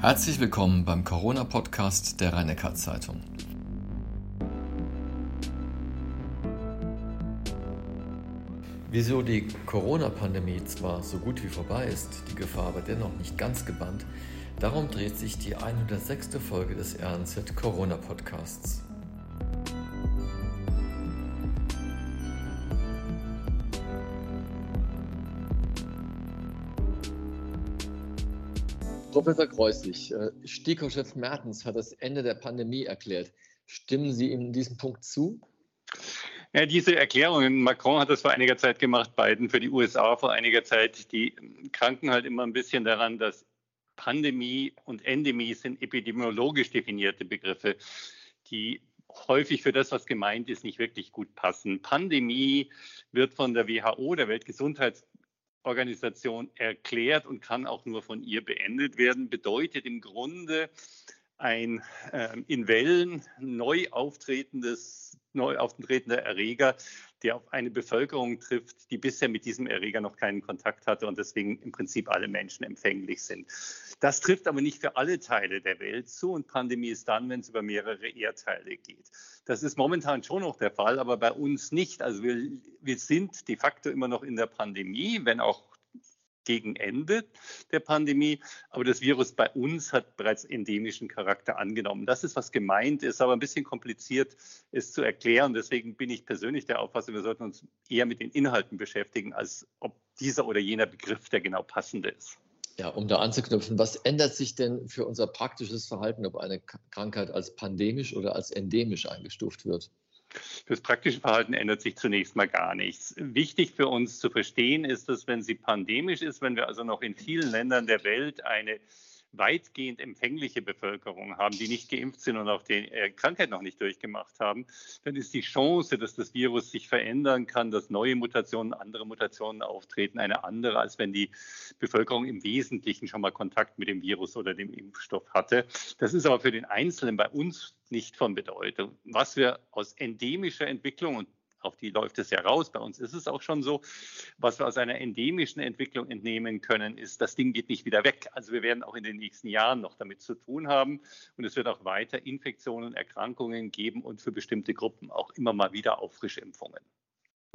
Herzlich willkommen beim Corona-Podcast der rhein zeitung Wieso die Corona-Pandemie zwar so gut wie vorbei ist, die Gefahr aber dennoch nicht ganz gebannt, darum dreht sich die 106. Folge des RNZ Corona-Podcasts. Professor Kreuslich, äh, STIKO-Chef Mertens hat das Ende der Pandemie erklärt. Stimmen Sie ihm in diesem Punkt zu? Ja, diese Erklärungen, Macron hat das vor einiger Zeit gemacht, Biden für die USA vor einiger Zeit, die kranken halt immer ein bisschen daran, dass Pandemie und Endemie sind epidemiologisch definierte Begriffe, die häufig für das, was gemeint ist, nicht wirklich gut passen. Pandemie wird von der WHO, der Weltgesundheits Organisation erklärt und kann auch nur von ihr beendet werden, bedeutet im Grunde ein äh, in Wellen neu auftretendes, neu auftretender Erreger, der auf eine Bevölkerung trifft, die bisher mit diesem Erreger noch keinen Kontakt hatte und deswegen im Prinzip alle Menschen empfänglich sind. Das trifft aber nicht für alle Teile der Welt zu und Pandemie ist dann, wenn es über mehrere Erdteile geht. Das ist momentan schon noch der Fall, aber bei uns nicht. Also wir, wir sind de facto immer noch in der Pandemie, wenn auch gegen Ende der Pandemie. Aber das Virus bei uns hat bereits endemischen Charakter angenommen. Das ist, was gemeint ist, aber ein bisschen kompliziert ist zu erklären. Deswegen bin ich persönlich der Auffassung, wir sollten uns eher mit den Inhalten beschäftigen, als ob dieser oder jener Begriff der genau passende ist. Ja, um da anzuknüpfen, was ändert sich denn für unser praktisches Verhalten, ob eine Krankheit als pandemisch oder als endemisch eingestuft wird? Fürs praktische Verhalten ändert sich zunächst mal gar nichts. Wichtig für uns zu verstehen ist, dass wenn sie pandemisch ist, wenn wir also noch in vielen Ländern der Welt eine weitgehend empfängliche Bevölkerung haben, die nicht geimpft sind und auch die äh, Krankheit noch nicht durchgemacht haben, dann ist die Chance, dass das Virus sich verändern kann, dass neue Mutationen, andere Mutationen auftreten, eine andere, als wenn die Bevölkerung im Wesentlichen schon mal Kontakt mit dem Virus oder dem Impfstoff hatte. Das ist aber für den Einzelnen bei uns nicht von Bedeutung. Was wir aus endemischer Entwicklung und auf die läuft es ja raus. Bei uns ist es auch schon so. Was wir aus einer endemischen Entwicklung entnehmen können, ist, das Ding geht nicht wieder weg. Also wir werden auch in den nächsten Jahren noch damit zu tun haben. Und es wird auch weiter Infektionen, Erkrankungen geben und für bestimmte Gruppen auch immer mal wieder Auffrischimpfungen.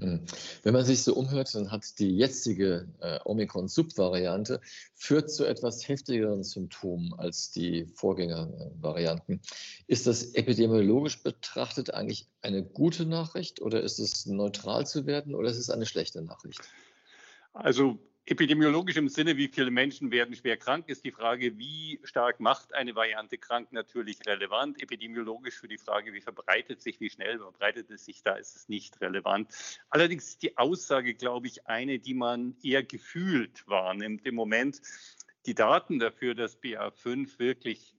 Hm. Wenn man sich so umhört, dann hat die jetzige äh, Omikron-Subvariante führt zu etwas heftigeren Symptomen als die Vorgängervarianten. Ist das epidemiologisch betrachtet eigentlich eine gute Nachricht oder ist es neutral zu werden oder ist es eine schlechte Nachricht? Also Epidemiologisch im Sinne, wie viele Menschen werden schwer krank, ist die Frage, wie stark macht eine Variante krank, natürlich relevant. Epidemiologisch für die Frage, wie verbreitet sich, wie schnell verbreitet es sich, da ist es nicht relevant. Allerdings ist die Aussage, glaube ich, eine, die man eher gefühlt wahrnimmt im Moment. Die Daten dafür, dass BA5 wirklich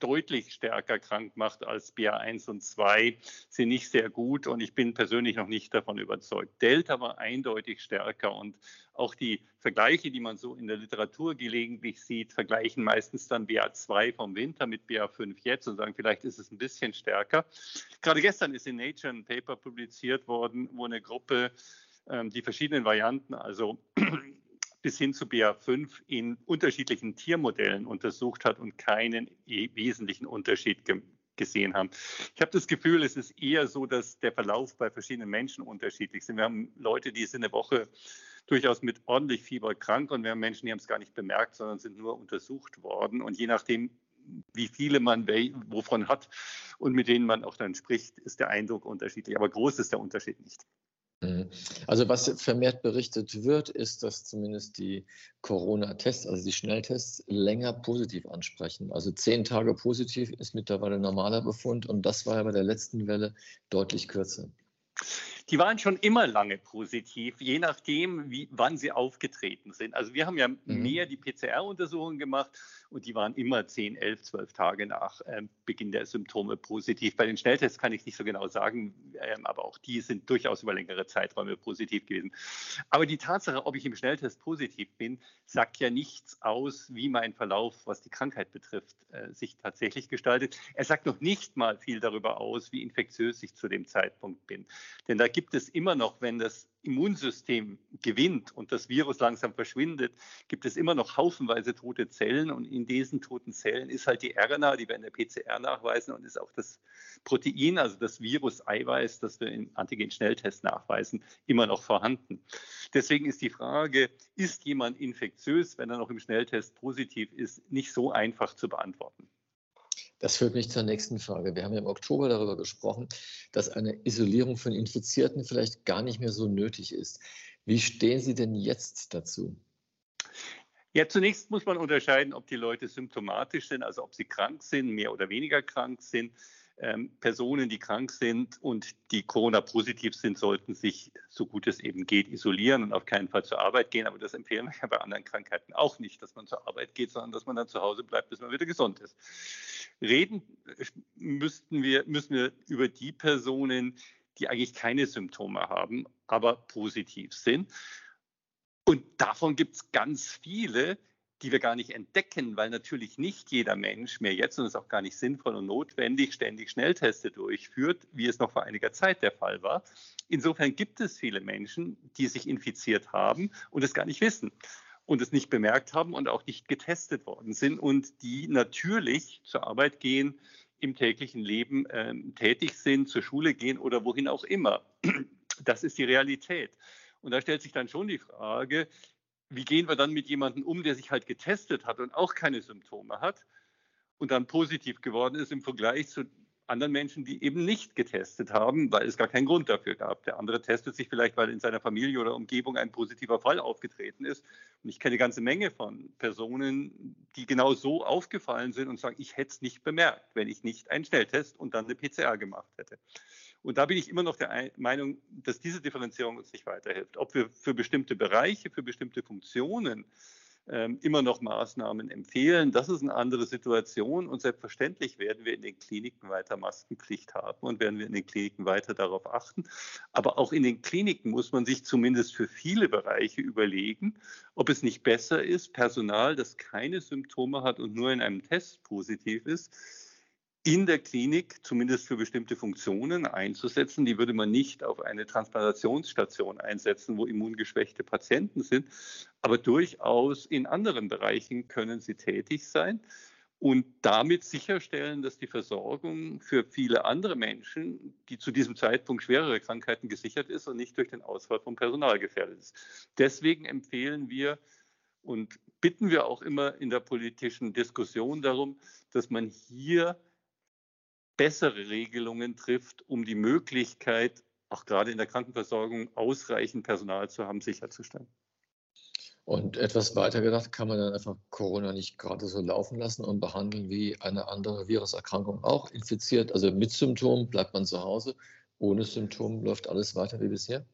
deutlich stärker krank macht als BA1 und 2, sind nicht sehr gut und ich bin persönlich noch nicht davon überzeugt. Delta war eindeutig stärker und auch die Vergleiche, die man so in der Literatur gelegentlich sieht, vergleichen meistens dann BA2 vom Winter mit BA5 jetzt und sagen, vielleicht ist es ein bisschen stärker. Gerade gestern ist in Nature ein Paper publiziert worden, wo eine Gruppe ähm, die verschiedenen Varianten, also bis hin zu BA5 in unterschiedlichen Tiermodellen untersucht hat und keinen wesentlichen Unterschied ge gesehen haben. Ich habe das Gefühl, es ist eher so, dass der Verlauf bei verschiedenen Menschen unterschiedlich ist. Wir haben Leute, die sind eine Woche durchaus mit ordentlich Fieber krank und wir haben Menschen, die haben es gar nicht bemerkt, sondern sind nur untersucht worden. Und je nachdem, wie viele man wovon hat und mit denen man auch dann spricht, ist der Eindruck unterschiedlich. Aber groß ist der Unterschied nicht. Mhm. Also was vermehrt berichtet wird, ist, dass zumindest die Corona-Tests, also die Schnelltests, länger positiv ansprechen. Also zehn Tage positiv ist mittlerweile normaler Befund und das war ja bei der letzten Welle deutlich kürzer. Die waren schon immer lange positiv, je nachdem, wie, wann sie aufgetreten sind. Also wir haben ja mhm. mehr die PCR-Untersuchungen gemacht und die waren immer 10, 11, 12 Tage nach äh, Beginn der Symptome positiv. Bei den Schnelltests kann ich nicht so genau sagen, äh, aber auch die sind durchaus über längere Zeiträume positiv gewesen. Aber die Tatsache, ob ich im Schnelltest positiv bin, sagt ja nichts aus, wie mein Verlauf, was die Krankheit betrifft, äh, sich tatsächlich gestaltet. Er sagt noch nicht mal viel darüber aus, wie infektiös ich zu dem Zeitpunkt bin. Denn da gibt gibt es immer noch, wenn das Immunsystem gewinnt und das Virus langsam verschwindet, gibt es immer noch haufenweise tote Zellen. Und in diesen toten Zellen ist halt die RNA, die wir in der PCR nachweisen, und ist auch das Protein, also das Virus-Eiweiß, das wir im Antigen-Schnelltest nachweisen, immer noch vorhanden. Deswegen ist die Frage, ist jemand infektiös, wenn er noch im Schnelltest positiv ist, nicht so einfach zu beantworten. Das führt mich zur nächsten Frage. Wir haben ja im Oktober darüber gesprochen, dass eine Isolierung von Infizierten vielleicht gar nicht mehr so nötig ist. Wie stehen Sie denn jetzt dazu? Ja, zunächst muss man unterscheiden, ob die Leute symptomatisch sind, also ob sie krank sind, mehr oder weniger krank sind. Ähm, Personen, die krank sind und die Corona-positiv sind, sollten sich, so gut es eben geht, isolieren und auf keinen Fall zur Arbeit gehen. Aber das empfehlen wir ja bei anderen Krankheiten auch nicht, dass man zur Arbeit geht, sondern dass man dann zu Hause bleibt, bis man wieder gesund ist. Reden müssten wir, müssen wir über die Personen, die eigentlich keine Symptome haben, aber positiv sind. Und davon gibt es ganz viele, die wir gar nicht entdecken, weil natürlich nicht jeder Mensch mehr jetzt, und es auch gar nicht sinnvoll und notwendig, ständig Schnellteste durchführt, wie es noch vor einiger Zeit der Fall war. Insofern gibt es viele Menschen, die sich infiziert haben und es gar nicht wissen und es nicht bemerkt haben und auch nicht getestet worden sind und die natürlich zur Arbeit gehen, im täglichen Leben äh, tätig sind, zur Schule gehen oder wohin auch immer. Das ist die Realität. Und da stellt sich dann schon die Frage, wie gehen wir dann mit jemandem um, der sich halt getestet hat und auch keine Symptome hat und dann positiv geworden ist im Vergleich zu anderen Menschen, die eben nicht getestet haben, weil es gar keinen Grund dafür gab. Der andere testet sich vielleicht, weil in seiner Familie oder Umgebung ein positiver Fall aufgetreten ist. Und ich kenne eine ganze Menge von Personen, die genau so aufgefallen sind und sagen, ich hätte es nicht bemerkt, wenn ich nicht einen Schnelltest und dann eine PCR gemacht hätte. Und da bin ich immer noch der Meinung, dass diese Differenzierung uns nicht weiterhilft. Ob wir für bestimmte Bereiche, für bestimmte Funktionen ähm, immer noch Maßnahmen empfehlen, das ist eine andere Situation. Und selbstverständlich werden wir in den Kliniken weiter Maskenpflicht haben und werden wir in den Kliniken weiter darauf achten. Aber auch in den Kliniken muss man sich zumindest für viele Bereiche überlegen, ob es nicht besser ist, Personal, das keine Symptome hat und nur in einem Test positiv ist, in der Klinik zumindest für bestimmte Funktionen einzusetzen. Die würde man nicht auf eine Transplantationsstation einsetzen, wo immungeschwächte Patienten sind, aber durchaus in anderen Bereichen können sie tätig sein und damit sicherstellen, dass die Versorgung für viele andere Menschen, die zu diesem Zeitpunkt schwerere Krankheiten gesichert ist und nicht durch den Ausfall von Personal gefährdet ist. Deswegen empfehlen wir und bitten wir auch immer in der politischen Diskussion darum, dass man hier bessere Regelungen trifft, um die Möglichkeit, auch gerade in der Krankenversorgung, ausreichend Personal zu haben, sicherzustellen. Und etwas weiter gedacht, kann man dann einfach Corona nicht gerade so laufen lassen und behandeln wie eine andere Viruserkrankung auch infiziert. Also mit Symptomen bleibt man zu Hause, ohne Symptomen läuft alles weiter wie bisher?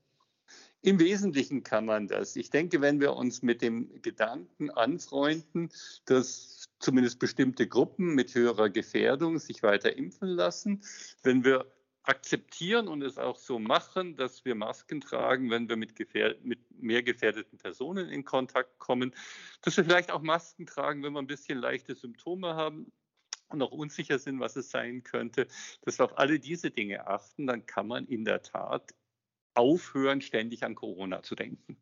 Im Wesentlichen kann man das. Ich denke, wenn wir uns mit dem Gedanken anfreunden, dass zumindest bestimmte Gruppen mit höherer Gefährdung sich weiter impfen lassen, wenn wir akzeptieren und es auch so machen, dass wir Masken tragen, wenn wir mit, mit, mehr gefährdeten Personen in Kontakt kommen, dass wir vielleicht auch Masken tragen, wenn wir ein bisschen leichte Symptome haben und auch unsicher sind, was es sein könnte, dass wir auf alle diese Dinge achten, dann kann man in der Tat aufhören, ständig an Corona zu denken.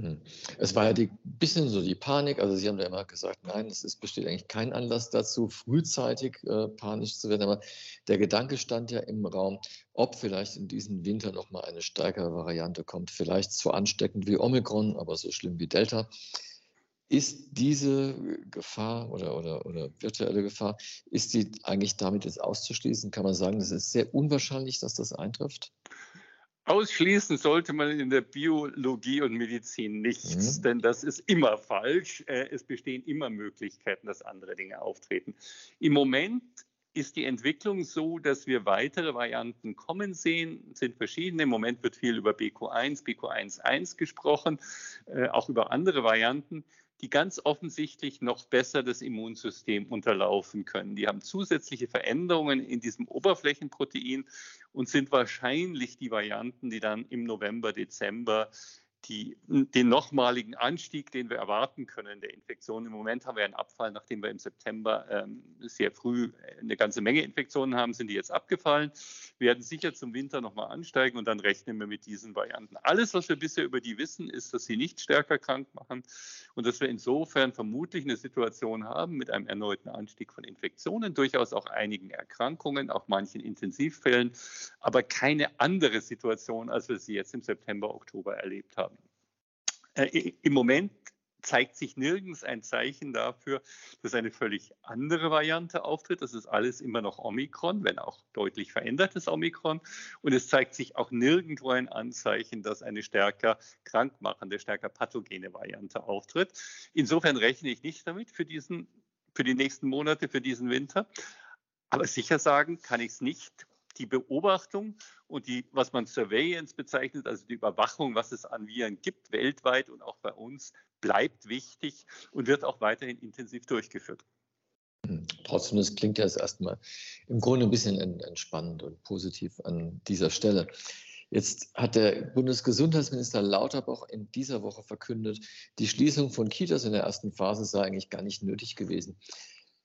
Hm. Es war ja ein bisschen so die Panik. Also Sie haben ja immer gesagt, nein, es ist, besteht eigentlich kein Anlass dazu, frühzeitig äh, panisch zu werden. Aber der Gedanke stand ja im Raum, ob vielleicht in diesem Winter noch mal eine stärkere Variante kommt. Vielleicht so ansteckend wie Omikron, aber so schlimm wie Delta. Ist diese Gefahr oder, oder, oder virtuelle Gefahr, ist die eigentlich damit jetzt auszuschließen? Kann man sagen, es ist sehr unwahrscheinlich, dass das eintrifft? Ausschließen sollte man in der Biologie und Medizin nichts, mhm. denn das ist immer falsch. Äh, es bestehen immer Möglichkeiten, dass andere Dinge auftreten. Im Moment ist die Entwicklung so, dass wir weitere Varianten kommen sehen, sind verschiedene. Im Moment wird viel über BQ1, BQ11 gesprochen, äh, auch über andere Varianten die ganz offensichtlich noch besser das Immunsystem unterlaufen können. Die haben zusätzliche Veränderungen in diesem Oberflächenprotein und sind wahrscheinlich die Varianten, die dann im November, Dezember die, den nochmaligen Anstieg, den wir erwarten können der Infektionen. Im Moment haben wir einen Abfall, nachdem wir im September ähm, sehr früh eine ganze Menge Infektionen haben, sind die jetzt abgefallen. Wir werden sicher zum Winter nochmal ansteigen und dann rechnen wir mit diesen Varianten. Alles, was wir bisher über die wissen, ist, dass sie nicht stärker krank machen und dass wir insofern vermutlich eine Situation haben mit einem erneuten Anstieg von Infektionen, durchaus auch einigen Erkrankungen, auch manchen Intensivfällen, aber keine andere Situation, als wir sie jetzt im September, Oktober erlebt haben. Äh, Im Moment zeigt sich nirgends ein Zeichen dafür, dass eine völlig andere Variante auftritt. Das ist alles immer noch Omikron, wenn auch deutlich verändertes Omikron. Und es zeigt sich auch nirgendwo ein Anzeichen, dass eine stärker krankmachende, stärker pathogene Variante auftritt. Insofern rechne ich nicht damit für, diesen, für die nächsten Monate, für diesen Winter. Aber sicher sagen kann ich es nicht die Beobachtung und die, was man Surveillance bezeichnet, also die Überwachung, was es an Viren gibt, weltweit und auch bei uns, bleibt wichtig und wird auch weiterhin intensiv durchgeführt. Trotzdem, das klingt ja erstmal im Grunde ein bisschen entspannend und positiv an dieser Stelle. Jetzt hat der Bundesgesundheitsminister Lauterbach in dieser Woche verkündet, die Schließung von Kitas in der ersten Phase sei eigentlich gar nicht nötig gewesen.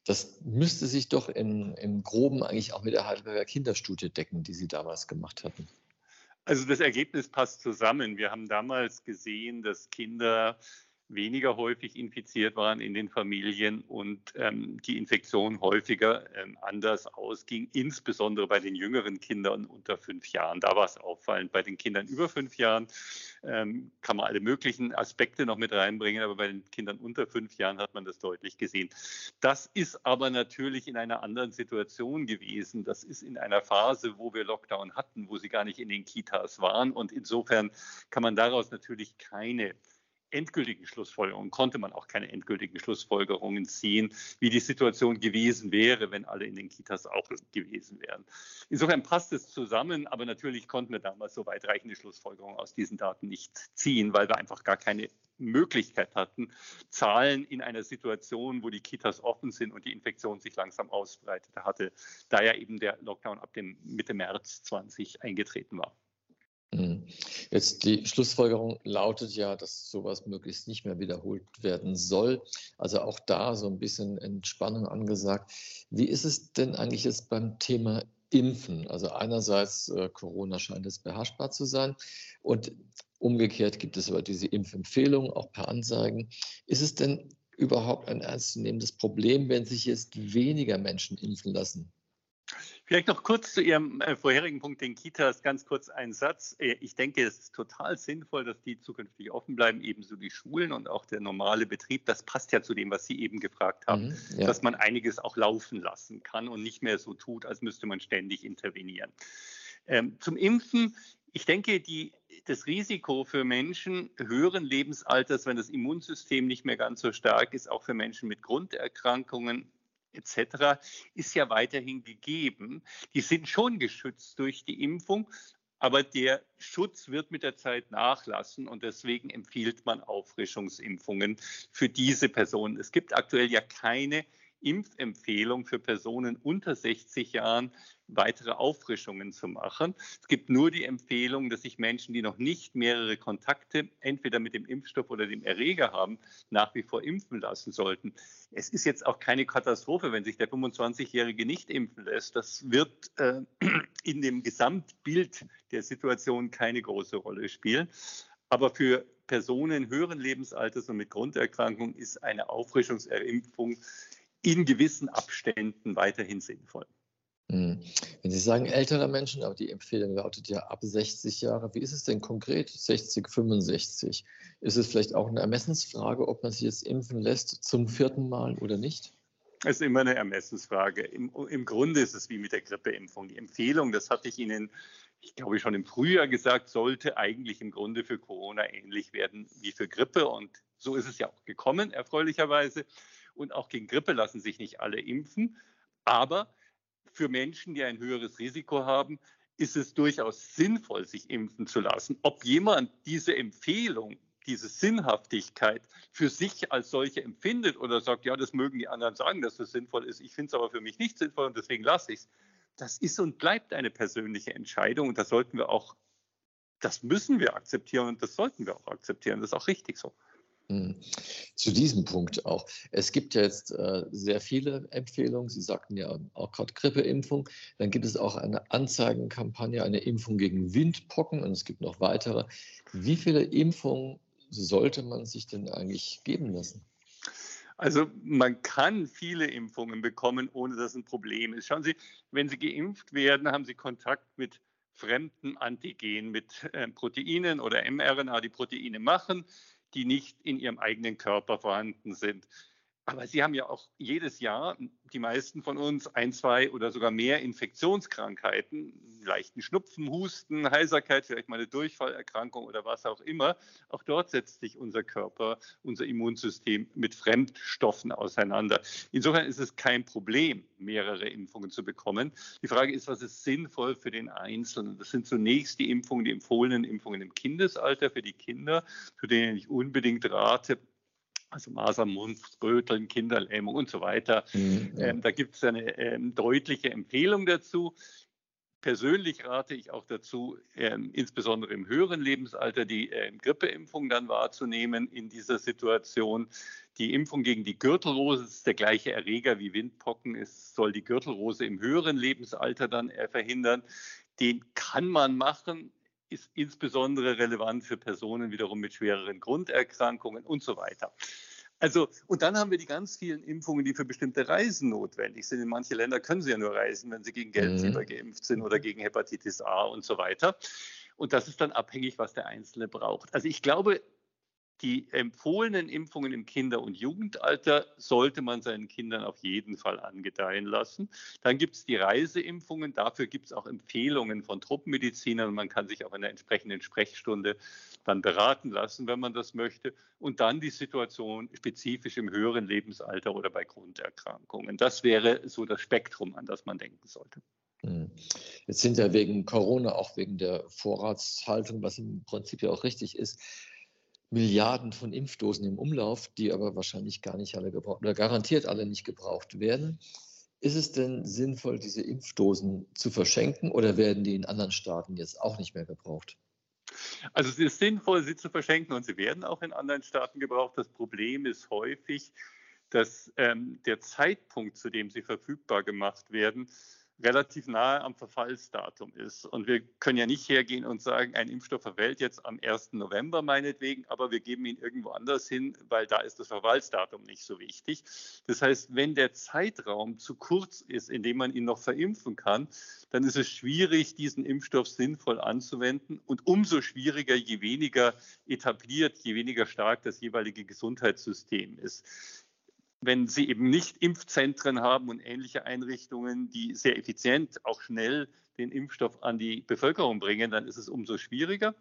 Das müsste sich doch in, im Groben eigentlich auch mit der Heidelberger Kinderstudie decken, die Sie damals gemacht hatten. Also das Ergebnis passt zusammen. Wir haben damals gesehen, dass Kinder weniger häufig infiziert waren in den Familien und ähm, die Infektion häufiger ähm, anders ausging, insbesondere bei den jüngeren Kindern unter fünf Jahren. Da war es auffallend. Bei den Kindern über fünf Jahren ähm, kann man alle möglichen Aspekte noch mit reinbringen, aber bei den Kindern unter fünf Jahren hat man das deutlich gesehen. Das ist aber natürlich in einer anderen Situation gewesen. Das ist in einer Phase, wo wir Lockdown hatten, wo sie gar nicht in den Kitas waren und insofern kann man daraus natürlich keine endgültigen Schlussfolgerungen, konnte man auch keine endgültigen Schlussfolgerungen ziehen, wie die Situation gewesen wäre, wenn alle in den Kitas auch gewesen wären. Insofern passt es zusammen, aber natürlich konnten wir damals so weitreichende Schlussfolgerungen aus diesen Daten nicht ziehen, weil wir einfach gar keine Möglichkeit hatten, Zahlen in einer Situation, wo die Kitas offen sind und die Infektion sich langsam ausbreitete hatte, da ja eben der Lockdown ab dem Mitte März 20 eingetreten war. Mhm. Jetzt die Schlussfolgerung lautet ja, dass sowas möglichst nicht mehr wiederholt werden soll. Also auch da so ein bisschen Entspannung angesagt. Wie ist es denn eigentlich jetzt beim Thema Impfen? Also einerseits äh, Corona scheint es beherrschbar zu sein und umgekehrt gibt es aber diese Impfempfehlung auch per Anzeigen. Ist es denn überhaupt ein ernstzunehmendes Problem, wenn sich jetzt weniger Menschen impfen lassen? Vielleicht noch kurz zu Ihrem äh, vorherigen Punkt, den Kitas, ganz kurz ein Satz. Äh, ich denke, es ist total sinnvoll, dass die zukünftig offen bleiben, ebenso die Schulen und auch der normale Betrieb. Das passt ja zu dem, was Sie eben gefragt haben, mhm, ja. dass man einiges auch laufen lassen kann und nicht mehr so tut, als müsste man ständig intervenieren. Ähm, zum Impfen. Ich denke, die, das Risiko für Menschen höheren Lebensalters, wenn das Immunsystem nicht mehr ganz so stark ist, auch für Menschen mit Grunderkrankungen, etc. ist ja weiterhin gegeben. Die sind schon geschützt durch die Impfung, aber der Schutz wird mit der Zeit nachlassen und deswegen empfiehlt man Auffrischungsimpfungen für diese Personen. Es gibt aktuell ja keine Impfempfehlung für Personen unter 60 Jahren weitere Auffrischungen zu machen. Es gibt nur die Empfehlung, dass sich Menschen, die noch nicht mehrere Kontakte entweder mit dem Impfstoff oder dem Erreger haben, nach wie vor impfen lassen sollten. Es ist jetzt auch keine Katastrophe, wenn sich der 25-Jährige nicht impfen lässt. Das wird äh, in dem Gesamtbild der Situation keine große Rolle spielen. Aber für Personen höheren Lebensalters und mit Grunderkrankung ist eine Auffrischungsimpfung in gewissen Abständen weiterhin sinnvoll. Hm. Wenn Sie sagen ältere Menschen, aber die Empfehlung lautet ja ab 60 Jahre, wie ist es denn konkret? 60, 65? Ist es vielleicht auch eine Ermessensfrage, ob man sich jetzt impfen lässt zum vierten Mal oder nicht? Es ist immer eine Ermessensfrage. Im, Im, Grunde ist es wie mit der Grippeimpfung. Die Empfehlung, das hatte ich Ihnen, ich glaube, schon im Frühjahr gesagt, sollte eigentlich im Grunde für Corona ähnlich werden wie für Grippe. Und so ist es ja auch gekommen, erfreulicherweise. Und auch gegen Grippe lassen sich nicht alle impfen. Aber für Menschen, die ein höheres Risiko haben, ist es durchaus sinnvoll, sich impfen zu lassen. Ob jemand diese Empfehlung, diese Sinnhaftigkeit für sich als solche empfindet oder sagt, ja, das mögen die anderen sagen, dass das sinnvoll ist, ich finde es aber für mich nicht sinnvoll und deswegen lasse ich es. Das ist und bleibt eine persönliche Entscheidung und da sollten wir auch das müssen wir akzeptieren und das sollten wir auch akzeptieren. Das ist auch richtig so. Hm. Zu diesem Punkt auch. Es gibt ja jetzt äh, sehr viele Empfehlungen. Sie sagten ja auch gerade Grippeimpfung. Dann gibt es auch eine Anzeigenkampagne, eine Impfung gegen Windpocken und es gibt noch weitere. Wie viele Impfungen sollte man sich denn eigentlich geben lassen? Also man kann viele Impfungen bekommen, ohne dass ein Problem ist. Schauen Sie, wenn Sie geimpft werden, haben Sie Kontakt mit fremden Antigenen, mit äh, Proteinen oder mRNA, die Proteine machen die nicht in ihrem eigenen Körper vorhanden sind. Aber sie haben ja auch jedes Jahr, die meisten von uns, ein, zwei oder sogar mehr Infektionskrankheiten, leichten Schnupfen, Husten, Heiserkeit, vielleicht mal eine Durchfallerkrankung oder was auch immer. Auch dort setzt sich unser Körper, unser Immunsystem mit Fremdstoffen auseinander. Insofern ist es kein Problem, mehrere Impfungen zu bekommen. Die Frage ist, was ist sinnvoll für den Einzelnen? Das sind zunächst die Impfungen, die empfohlenen Impfungen im Kindesalter für die Kinder, zu denen ich unbedingt rate, also Masern, Mund, Röteln, Kinderlähmung und so weiter. Mhm, ja. ähm, da gibt es eine ähm, deutliche Empfehlung dazu. Persönlich rate ich auch dazu, ähm, insbesondere im höheren Lebensalter die äh, Grippeimpfung dann wahrzunehmen in dieser Situation. Die Impfung gegen die Gürtelrose ist der gleiche Erreger wie Windpocken. Es soll die Gürtelrose im höheren Lebensalter dann äh, verhindern. Den kann man machen ist insbesondere relevant für Personen wiederum mit schwereren Grunderkrankungen und so weiter. Also, und dann haben wir die ganz vielen Impfungen, die für bestimmte Reisen notwendig sind. In manche Länder können sie ja nur reisen, wenn sie gegen Gelbfieber mhm. geimpft sind oder gegen Hepatitis A und so weiter. Und das ist dann abhängig, was der Einzelne braucht. Also ich glaube, die empfohlenen Impfungen im Kinder- und Jugendalter sollte man seinen Kindern auf jeden Fall angedeihen lassen. Dann gibt es die Reiseimpfungen. Dafür gibt es auch Empfehlungen von Truppenmedizinern. Man kann sich auch in der entsprechenden Sprechstunde dann beraten lassen, wenn man das möchte. Und dann die Situation spezifisch im höheren Lebensalter oder bei Grunderkrankungen. Das wäre so das Spektrum, an das man denken sollte. Hm. Jetzt sind ja wegen Corona, auch wegen der Vorratshaltung, was im Prinzip ja auch richtig ist, Milliarden von Impfdosen im Umlauf, die aber wahrscheinlich gar nicht alle gebraucht oder garantiert alle nicht gebraucht werden. Ist es denn sinnvoll, diese Impfdosen zu verschenken oder werden die in anderen Staaten jetzt auch nicht mehr gebraucht? Also es ist sinnvoll, sie zu verschenken und sie werden auch in anderen Staaten gebraucht. Das Problem ist häufig, dass ähm, der Zeitpunkt, zu dem sie verfügbar gemacht werden, relativ nahe am Verfallsdatum ist. Und wir können ja nicht hergehen und sagen, ein Impfstoff verfällt jetzt am 1. November meinetwegen, aber wir geben ihn irgendwo anders hin, weil da ist das Verfallsdatum nicht so wichtig. Das heißt, wenn der Zeitraum zu kurz ist, in dem man ihn noch verimpfen kann, dann ist es schwierig, diesen Impfstoff sinnvoll anzuwenden und umso schwieriger, je weniger etabliert, je weniger stark das jeweilige Gesundheitssystem ist wenn sie eben nicht Impfzentren haben und ähnliche Einrichtungen, die sehr effizient, auch schnell den Impfstoff an die Bevölkerung bringen, dann ist es umso schwieriger.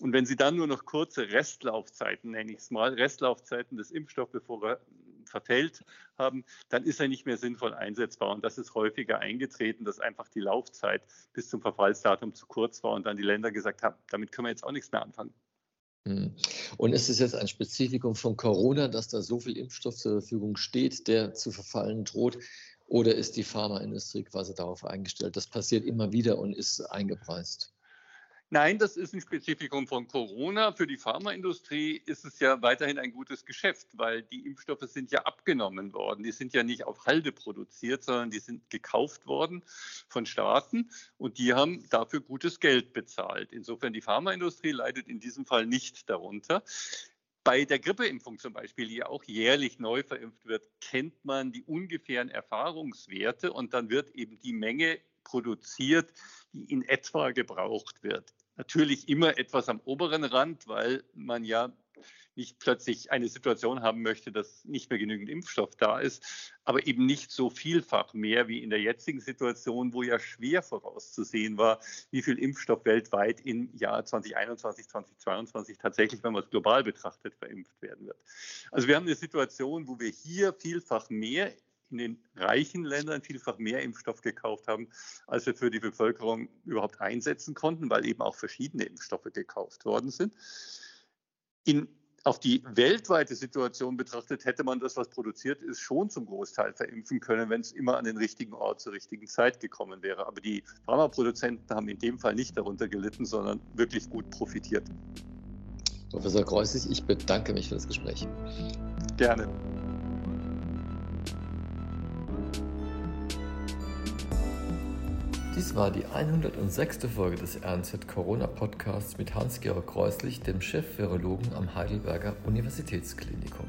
Und wenn Sie dann nur noch kurze Restlaufzeiten, nenne ich es mal, Restlaufzeiten des Impfstoffs, bevor er verfällt haben, dann ist er nicht mehr sinnvoll einsetzbar. Und das ist häufiger eingetreten, dass einfach die Laufzeit bis zum Verfallsdatum zu kurz war und dann die Länder gesagt haben, damit können wir jetzt auch nichts mehr anfangen. Hm. Und ist es jetzt ein Spezifikum von Corona, dass da so viel Impfstoff zur Verfügung steht, der zu verfallen droht? Oder ist die Pharmaindustrie quasi darauf eingestellt? Das passiert immer wieder und ist eingepreist. Nein, das ist ein Spezifikum von Corona. Für die Pharmaindustrie ist es ja weiterhin ein gutes Geschäft, weil die Impfstoffe sind ja abgenommen worden. Die sind ja nicht auf Halde produziert, sondern die sind gekauft worden von Staaten und die haben dafür gutes Geld bezahlt. Insofern die Pharmaindustrie leidet in diesem Fall nicht darunter. Bei der Grippeimpfung zum Beispiel, die ja auch jährlich neu verimpft wird, kennt man die ungefähren Erfahrungswerte und dann wird eben die Menge produziert, die in etwa gebraucht wird. Natürlich immer etwas am oberen Rand, weil man ja nicht plötzlich eine Situation haben möchte, dass nicht mehr genügend Impfstoff da ist, aber eben nicht so vielfach mehr wie in der jetzigen Situation, wo ja schwer vorauszusehen war, wie viel Impfstoff weltweit im Jahr 2021, 2022 tatsächlich, wenn man es global betrachtet, verimpft werden wird. Also wir haben eine Situation, wo wir hier vielfach mehr in den reichen Ländern vielfach mehr Impfstoff gekauft haben, als wir für die Bevölkerung überhaupt einsetzen konnten, weil eben auch verschiedene Impfstoffe gekauft worden sind. In auch die weltweite Situation betrachtet, hätte man das, was produziert ist, schon zum Großteil verimpfen können, wenn es immer an den richtigen Ort zur richtigen Zeit gekommen wäre. Aber die Pharmaproduzenten haben in dem Fall nicht darunter gelitten, sondern wirklich gut profitiert. Professor Kreuzig, ich bedanke mich für das Gespräch. Gerne. Dies war die 106. Folge des RNZ Corona Podcasts mit Hans-Georg Kreuslich, dem Chef Virologen am Heidelberger Universitätsklinikum.